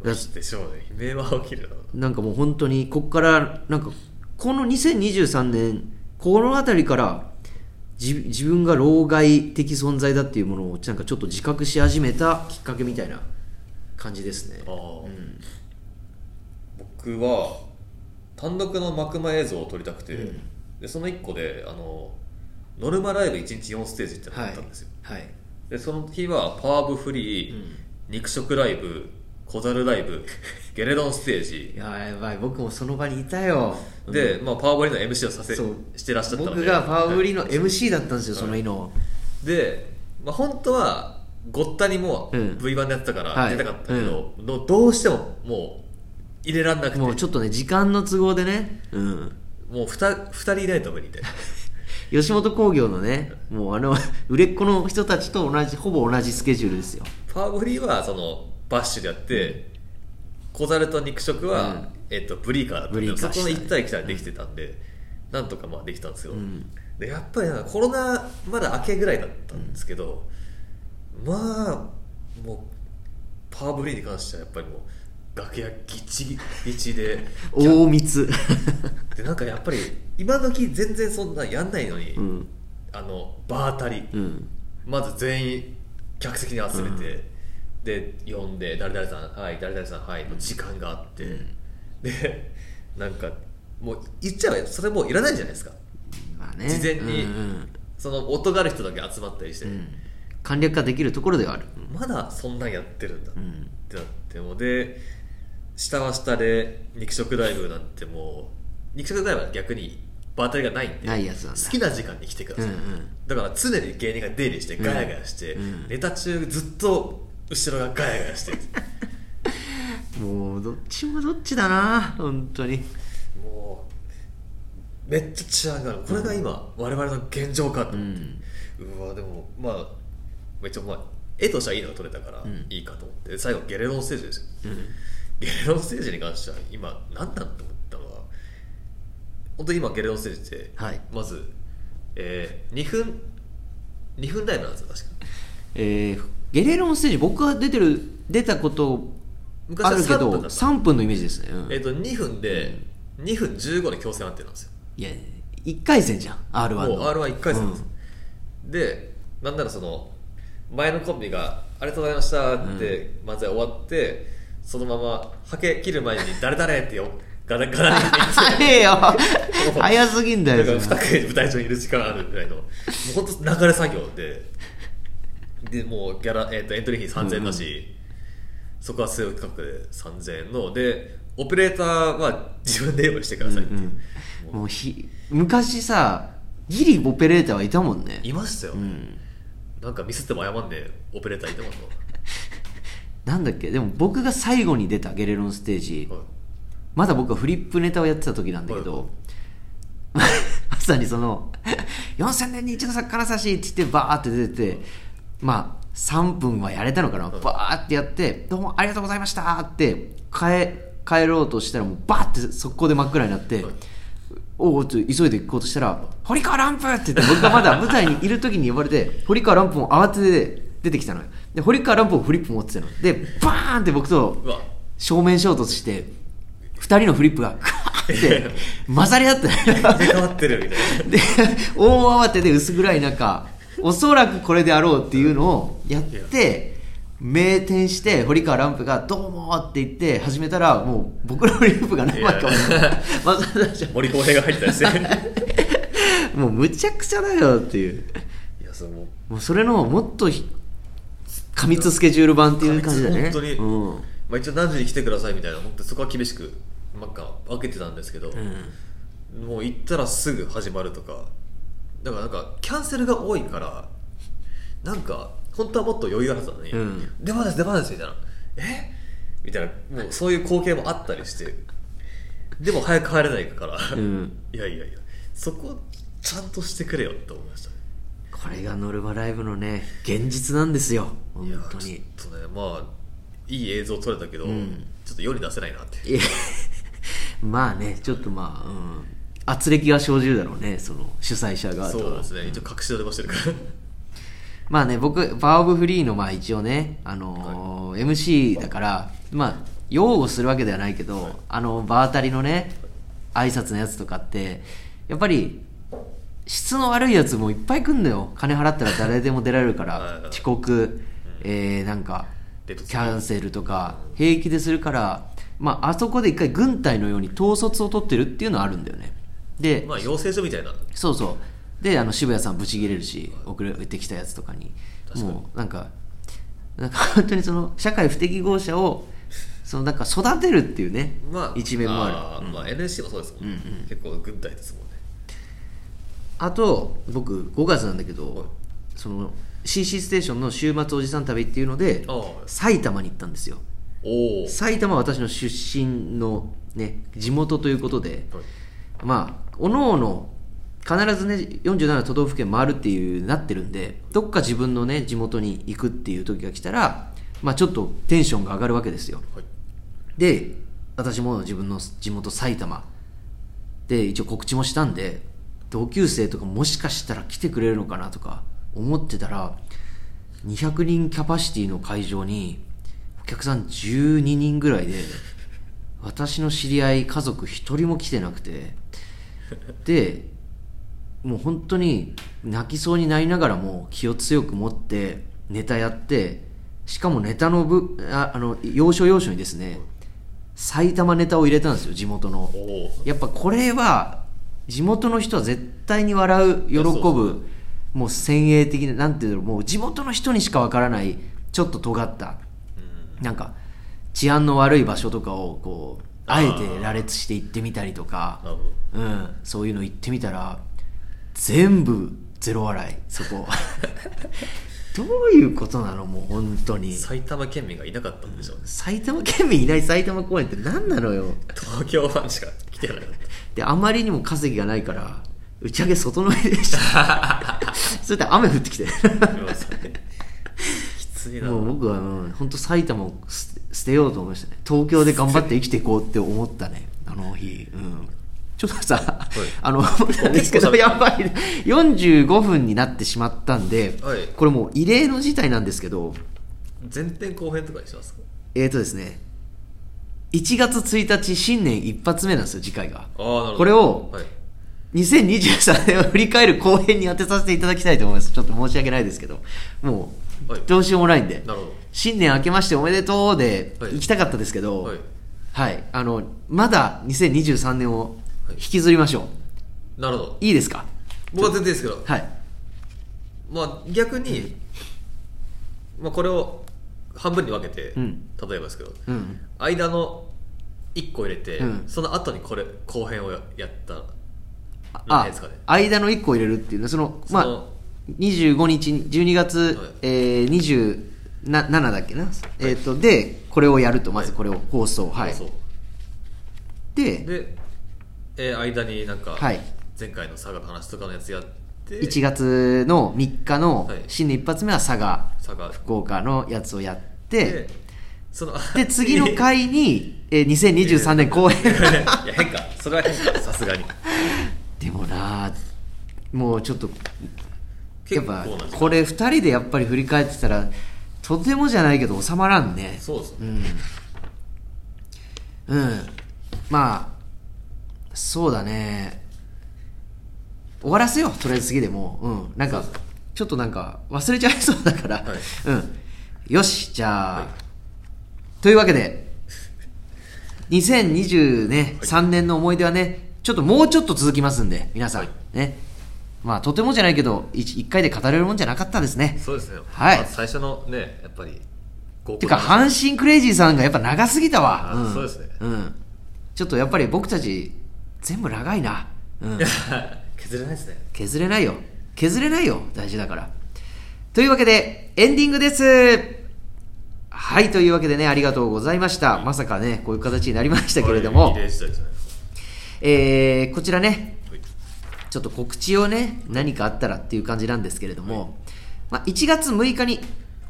だでしょうね。悲鳴は起きるなんかもう本当にここからなんかこの2023年この辺りから自自分が老害的存在だっていうものをなんかちょっと自覚し始めたきっかけみたいな感じですね。ああ、僕は単独の幕間映像を撮りたくて、うん。でその1個であのノルマライブ1日4ステージってのがあったんですよ、はい。でその日はパワーブフリー、うん。肉食ライブ小猿ライブゲレドンステーいジ。ややばい僕もその場にいたよ。で、まあ、パワーブリの MC をさせしてらっしゃったので。僕がパワーブリのはい MC だったんですよ、その日の。で、まあ、本当はごったにもうん。V 版でやってたかはい。ら出たかったけど、どどうしてももう入れらんなくて。もうちょっとね時間の都合でね。うん。もう 2, 二人いないと無理で。吉本興業のねもうあの売れっ子の人たちと同じほぼ同じスケジュールですよ。パワーブリーはそのバッシュでやって小猿と肉食は、うん。えっとブリーカーだったんでブリーカーそこのしたね1対1対できてたんで、なんとかまあできたんですけど、ん。でやっぱりコロナまだ明けぐらいだったんですけど、まあもうパワーブリーに関してはやっぱりもう崖やギチギチで 大密。でなんかやっぱり今時全然そんなやんないのに、うん。あの場当たり、うん。まず全員客席に集めて、で呼んで誰々さんはい誰々さんはいの時間があって、でなんかもう言っちゃえばそれもういらないじゃないですか。まあね。事前にうんうん。その音がある人だけ集まったりして、うん簡略化できるところではある。まだそんなんやってるんだ。っうん。てなってもで下は下で肉食ライブなんてもう肉食ライブは逆に場当たりがないんでないやつなんだ。好きな時間に来てください、うんうん。だから常に芸人が出入りしてガヤガヤして、うん。ネタ中ずっと後ろがガヤガヤして もうどっちもどっちだな本当に。もうめっちゃ治安がある。これが今、我々の現状かと思って、うわでもまあめっちゃまあ絵としてはいいのが撮れたからん。いいかと思って、最後ゲレロンステージですよ。うん。ゲレロンステージに関しては今何なんと思ったのは本当に今ゲレロンステージって、はい。まず、えー、2分2分ライブなんですよ確か。えーゲレロンステージ僕が出てる出たこと昔はあるけど3分だった。3分のイメージですね、うん。えっ、と2分で、2分15で強制安定なんですよ。いや1回戦じゃん。r 1の。もう r 1 1回戦です、でなんならその前のコンビが「ありがとうございました」って漫才終わって、そのままはけ切る前に「誰誰?」ってよガラガラに。早えよ。早すぎんだよだからそれ2組舞台上にいる時間あるぐらいの。もう本当流れ作業で。でもうギャラ、えー、とエントリー費3000円だし、そこは据え置き価格で3000円のでオペレーターは自分で用意してくださいっていう、もうひ昔さギリオペレーターはいたもんね。いましたよ、うんなんかミスっても謝んでオペレーターいてますなんだっけ？でも僕が最後に出たゲレロンステージ、わ、はい。まだ僕はフリップネタをやってた時なんだけど、まさにその 4000年に一度金指って言ってバーって出ててまあ3分はやれたのかな、バーってやってどうもありがとうございましたって帰帰ろうとしたらもうバーって速攻で真っ暗になって、はいおおっと急いで行こうとしたら「堀川ランプ!」って言って僕がまだ舞台にいる時に呼ばれて堀川ランプも慌てて出てきたのよ。で堀川ランプもフリップ持ってたの。でバーンって僕と正面衝突して二人のフリップがカーって 混ざり合って。で大慌てで薄暗い中おそらくこれであろうっていうのをやって名店して堀川ランプが「どうも」って言って始めたらもう僕のフリップが何枚か森公平が入ってたりしてもうむちゃくちゃだよっていう。いやそれもう。もうそれのもっとひ過密スケジュール版っていう感じだね。本当に、うん。まあ、一応何時に来てくださいみたいな本当にそこは厳しくなんか分けてたんですけど、もう行ったらすぐ始まるとか。だからなんかキャンセルが多いからなんか本当はもっと余裕あるはずなのに、うん。出番です出番ですみたいな。え？みたいなもうそういう光景もあったりしてでも早く帰れないから、うん。いやいやいや。そこちゃんとしてくれよって思いましたね。これがノルマライブのね現実なんですよ。本当に。ちょっとねまあいい映像撮れたけど、ん。ちょっと世に出せないなって。まあねちょっとまあ、うん、圧力が生じるだろうねその主催者側とは。そうですね、一応隠し撮りもしてるからまあね僕パワーオブフリーのまあ一応ね、あのー MC だからまあ擁護するわけではないけど、あの場当たりのね挨拶のやつとかってやっぱり質の悪いやつもいっぱい来んのよ。金払ったら誰でも出られるかはいらはい。遅刻、えーなんかキャンセルとか平気でするから、まあ、あそこで一回軍隊のように統率を取ってるっていうのはあるんだよね。で、まあ養成所みたいな。そうそうであの渋谷さんブチ切れるし遅れてきたやつとかに。もうなんかなんか 本当にその社会不適合者をそのなんか育てるっていうね、まあ一面もある。ーまあ NSC もそうですもんね、結構軍隊ですもんね。あと僕5月なんだけど、はいその CC ステーションの週末おじさん旅っていうので埼玉に行ったんですよ。埼玉は私の出身のね地元ということで、まあおのおの必ずね47都道府県回るっていうなってるんでどっか自分のね地元に行くっていう時が来たらまあちょっとテンションが上がるわけですよ。はい。で私も自分の地元埼玉。で一応告知もしたんで同級生とかもしかしたら来てくれるのかなとか思ってたら200人キャパシティの会場にお客さん12人ぐらいで私の知り合い家族1人も来てなくてでもう本当に泣きそうになりながらも気を強く持ってネタやってしかもネタの部ああの要所要所にですね埼玉ネタを入れたんですよ地元の。やっぱこれは地元の人は絶対に笑う喜ぶもう先鋭的ななんていうのもう地元の人にしかわからないちょっと尖ったなんか治安の悪い場所とかをこうあえて羅列して行ってみたりとか。うん、そういうの行ってみたら全部ゼロ笑いそこ。どういうことなのもう本当に。埼玉県民がいなかったんでしょうね。埼玉県民いない埼玉公園って何なのよ。東京ファンしか来てなかっであまりにも稼ぎがないから打ち上げ外の上でした。それで雨降ってきて。きついな。もう僕は本当埼玉を捨て捨てようと思いましたね。東京で頑張って生きていこうって思ったね。あの日。うんちょっとさ、あの、なんですけど、やばい、45分になってしまったんで、はい。これもう異例の事態なんですけど、前編後編とかにしますか？えーとですね、1月1日新年一発目なんですよ、次回が。ああなるほど。これをはい。2023年を振り返る後編に当てさせていただきたいと思います。ちょっと申し訳ないですけど、もう、はい。どうしようもないんで、なるほど。新年明けましておめでとうではい。行きたかったですけど、はい。はい、あの、まだ2023年をはい引きずりましょう。なるほど。いいですか？僕は全然いいですけど。はい。まあ逆に、まあ、これを半分に分けて、うん。例えばですけどうん。間の1個入れて、うん。その後にこれ後編をややったらあ何ですかね。間の1個入れるっていうの？は、その、まそのあ、25日に、12月、はい。えー、27だっけな、えっ、と、で、これをやると、まずこれを放送。はい。そうで、で、えー間になんか、はい前回の佐賀の話とかのやつやって1月の3日のはい新年一発目は佐賀、佐賀福岡のやつをやってで、そので、次の回に、えー、2023年公演。いや変かそれは変かさすがにでもなもうちょっと、やっぱこれ2人でやっぱり振り返ってたら、とてもじゃないけど収まらんね。そうですね、うん。うん。まあ、そうだね。終わらせよう、とりあえず次でもう。うん。なんか、ちょっとなんか忘れちゃいそうだから。はいうん。よし、じゃあ、というわけで、2020ね、3年の思い出はね、ちょっともうちょっと続きますんで、皆さん。はいね。まあ、とてもじゃないけど、1, 回で語れるもんじゃなかったですね。そうですね、はいまあ最初のねやっぱりてか、阪神クレイジーさんがやっぱ長すぎたわ。あんそうですねうん。ちょっとやっぱり僕たち、全部長いな。うん。削れないですね削れないよ。削れないよ。大事だから。というわけで、エンディングです。はい、というわけでね、ありがとうございました。まさかね、こういう形になりましたけれどもえー、こちらね、はいちょっと告知をね、何かあったらっていう感じなんですけれども、まあ、1月6日に、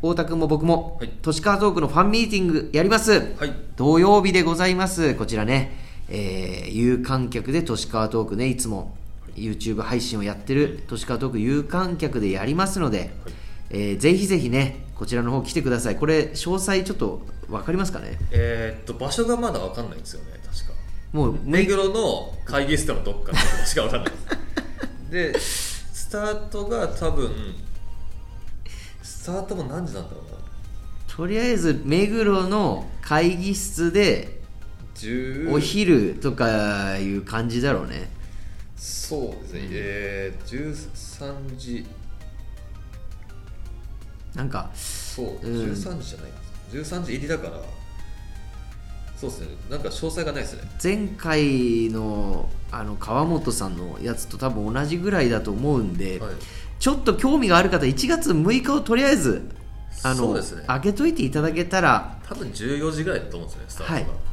太田君も僕も、はい都市川トークのファンミーティングやります。はい土曜日でございます。こちらね、えー、有観客で都市川トークね、いつも YouTube 配信をやってる都市川トーク有観客でやりますので、えーぜひぜひね、こちらの方来てください。これ、詳細ちょっと分かりますかね？えーっと場所がまだ分かんないんですよね確か。もう、目黒の会議室でもどっかの場所が分かんないです。でスタートが多分スタートも何時なんだろうな。とりあえず目黒の会議室で10お昼とかいう感じだろうね。そうですね、えー、13時。なんかそう、うん。13時じゃない13時入りだから。そうですね。なんか詳細がないですね。前回のあの川本さんのやつと多分同じぐらいだと思うんで、はい。ちょっと興味がある方1月6日をとりあえずあの、そうですね。開けといていただけたら多分14時ぐらいだと思うんですよねスタートが、はい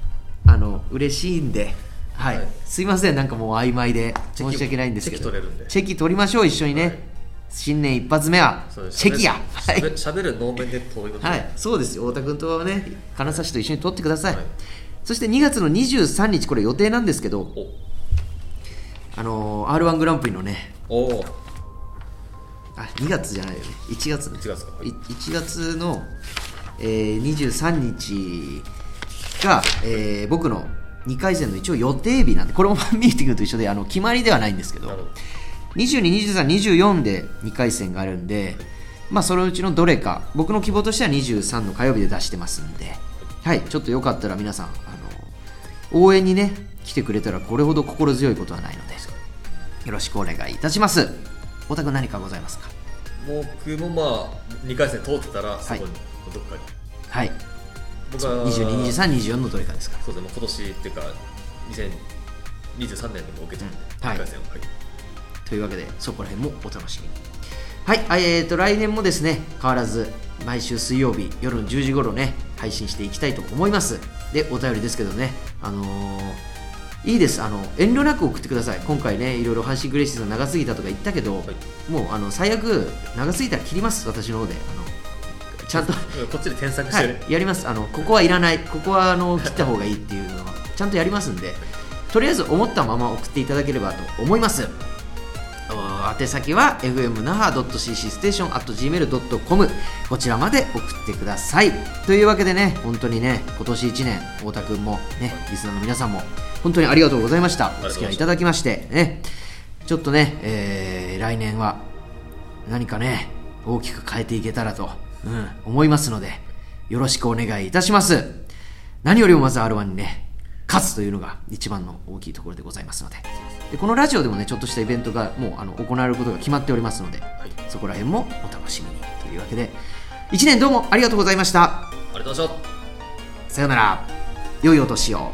あの嬉しいんで、はい。はい。すいません。なんかもう曖昧で申し訳ないんですけど。チェキ取りましょう一緒にね、はい。新年一発目は。チェキや。はい。しゃべしゃべる能面で遠いことはい、そうですよ。太田君とね金指と一緒に撮ってください、はい。そして2月の23日これ予定なんですけど。お。あのー r 1グランプリのね。お。おあ2月じゃないよね。1月ね。1月か。い。1月の、えー23日が、えー僕の2回戦の一応予定日なんでこれもファンミーティングと一緒であの決まりではないんですけどなるほど22、23、24で2回戦があるんで、まあ、そのうちのどれか、僕の希望としては23の火曜日で出してますんで、はい、ちょっとよかったら皆さん、あの応援にね、来てくれたらこれほど心強いことはないので、よろしくお願いいたします。おたく何かございますか？僕もまあ2回戦通ってたらそこにどっかに、はい。僕は22、23、24のどれかですかそうですね。もう今年っていうか2023年でも受けてるんで、うん。はい2回戦をはい。というわけでそこら辺もお楽しみに。はい。あえー、と来年もですね変わらず毎週水曜日夜の10時頃ね配信していきたいと思います。でお便りですけどねあのーいいです。あの遠慮なく送ってください。今回ねいろいろ阪神グレイシーズン長すぎたとか言ったけど、はい。もうあの最悪長すぎたら切ります。私の方で。あのちゃんと。こっちで添削してね、はい、やります。あのここはいらない。ここはあの切った方がいいっていうのはちゃんとやりますんでとりあえず思ったまま送っていただければと思います。お宛先は fmnaha.cc ステーション .gmail.com こちらまで送ってください。というわけでね本当にね今年1年太田君もねリスナーの皆さんも本当にありがとうございました。お付き合いいただきましてね。ちょっとね、えー来年は何かね大きく変えていけたらと、うん、思いますのでよろしくお願いいたします。何よりもまず R1 にね勝つというのが一番の大きいところでございますので。でこのラジオでもねちょっとしたイベントがもうあの行われることが決まっておりますので、そこら辺もお楽しみにというわけで。1年どうもありがとうございました。ありがとうございました。さようなら。良いお年を